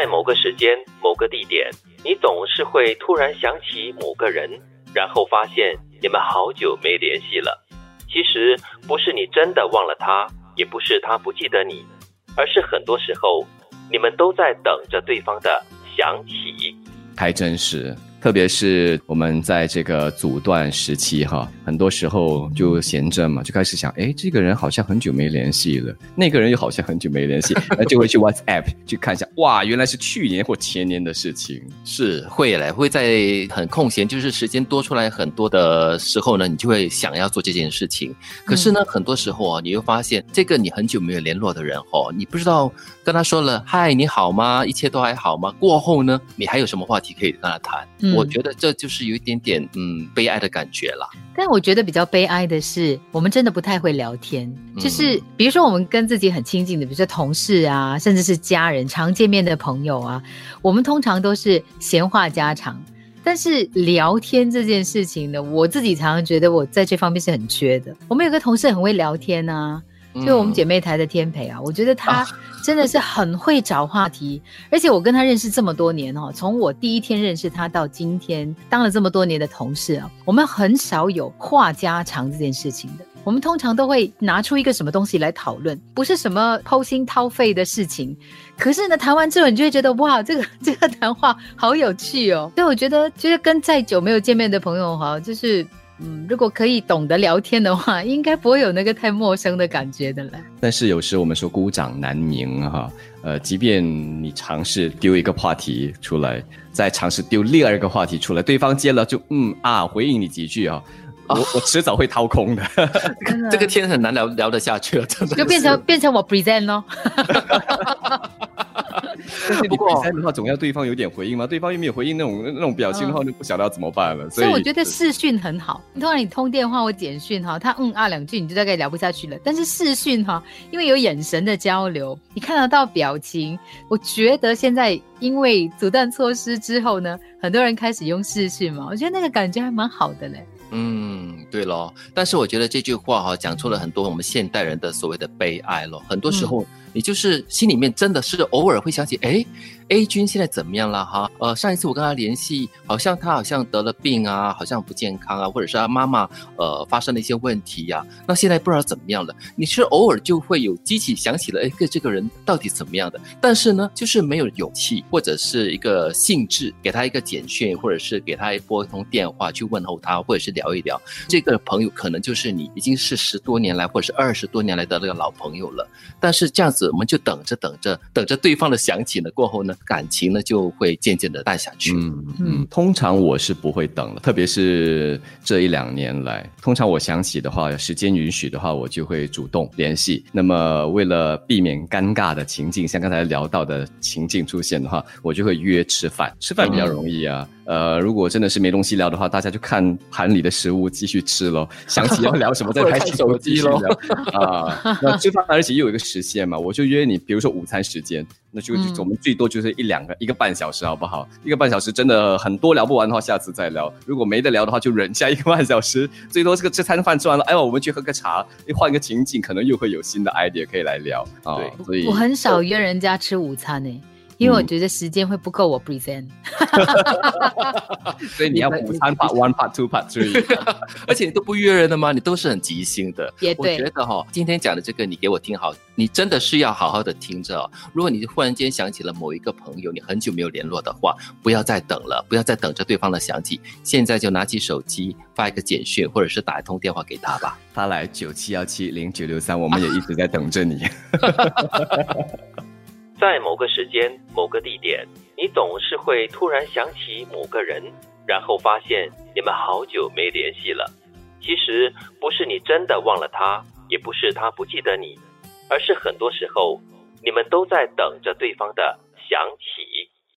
在某个时间、某个地点，你总是会突然想起某个人，然后发现你们好久没联系了。其实不是你真的忘了他，也不是他不记得你，而是很多时候你们都在等着对方的想起。还真是。特别是我们在这个阻断时期哈，很多时候就闲着嘛，就开始想，哎，这个人好像很久没联系了，那个人又好像很久没联系，那就会去 WhatsApp 去看一下，哇，原来是去年或前年的事情，是会嘞，会在很空闲，就是时间多出来很多的时候呢，你就会想要做这件事情。可是呢，很多时候啊，你又发现这个你很久没有联络的人哦，你不知道跟他说了嗨，你好吗？一切都还好吗？过后呢，你还有什么话题可以跟他谈？我觉得这就是有一点点嗯悲哀的感觉了。但我觉得比较悲哀的是，我们真的不太会聊天。就是比如说，我们跟自己很亲近的，比如说同事啊，甚至是家人、常见面的朋友啊，我们通常都是闲话家常。但是聊天这件事情呢，我自己常常觉得我在这方面是很缺的。我们有个同事很会聊天啊。就我们姐妹台的天培啊，我觉得她真的是很会找话题，而且我跟她认识这么多年哦，从我第一天认识她到今天当了这么多年的同事啊，我们很少有话家常这件事情的。我们通常都会拿出一个什么东西来讨论，不是什么掏心掏肺的事情。可是呢，谈完之后你就会觉得哇，这个 这个谈话好有趣哦。所以我觉得，就是跟再久没有见面的朋友哈，就是。嗯，如果可以懂得聊天的话，应该不会有那个太陌生的感觉的了。但是有时我们说孤掌难鸣哈，呃，即便你尝试丢一个话题出来，再尝试丢另外一个话题出来，对方接了就嗯啊回应你几句啊，我我迟早会掏空的。这个天很难聊聊得下去了，真的。就变成变成我 present 咯。但是你比赛的话，总要对方有点回应嘛。对方又没有回应那种那种表情的话，就不晓得要怎么办了。所以我觉得视讯很好。通常你通电话或简讯哈，他嗯啊两句，你就大概聊不下去了。但是视讯哈，因为有眼神的交流，你看得到表情。我觉得现在因为阻断措施之后呢，很多人开始用视讯嘛，我觉得那个感觉还蛮好的嘞。嗯，对咯。但是我觉得这句话哈，讲出了很多我们现代人的所谓的悲哀咯。很多时候。你就是心里面真的是偶尔会想起，哎。A 君现在怎么样了哈？呃，上一次我跟他联系，好像他好像得了病啊，好像不健康啊，或者是他妈妈呃发生了一些问题呀。那现在不知道怎么样了。你是偶尔就会有激起想起了，哎，这这个人到底怎么样的？但是呢，就是没有勇气或者是一个兴致，给他一个简讯，或者是给他拨一通电话去问候他，或者是聊一聊。这个朋友可能就是你已经是十多年来或者是二十多年来的那个老朋友了。但是这样子，我们就等着等着等着对方的想起呢，过后呢？感情呢就会渐渐的淡下去。嗯嗯，通常我是不会等了，特别是这一两年来，通常我想起的话，时间允许的话，我就会主动联系。那么为了避免尴尬的情境，像刚才聊到的情境出现的话，我就会约吃饭，吃饭比较容易啊。呃，如果真的是没东西聊的话，大家就看盘里的食物继续吃喽。想起要聊什么再开手机喽。啊，那吃饭而且又有一个时限嘛，我就约你，比如说午餐时间，那就我们最多就是一两个一个半小时，好不好？一个半小时真的很多聊不完的话，下次再聊。如果没得聊的话，就忍下一个半小时，最多这个这餐饭吃完了，哎，我们去喝个茶，换一个情景，可能又会有新的 idea 可以来聊啊。所以我很少约人家吃午餐呢。因为我觉得时间会不够我 present，所以你要午餐 part one part two part three，而且你都不约人的吗？你都是很即兴的。也对，我觉得哈，今天讲的这个你给我听好，你真的是要好好的听着。如果你忽然间想起了某一个朋友，你很久没有联络的话，不要再等了，不要再等着对方的想起，现在就拿起手机发一个简讯，或者是打一通电话给他吧。发来九七幺七零九六三，我们也一直在等着你。在某个时间、某个地点，你总是会突然想起某个人，然后发现你们好久没联系了。其实不是你真的忘了他，也不是他不记得你，而是很多时候你们都在等着对方的想起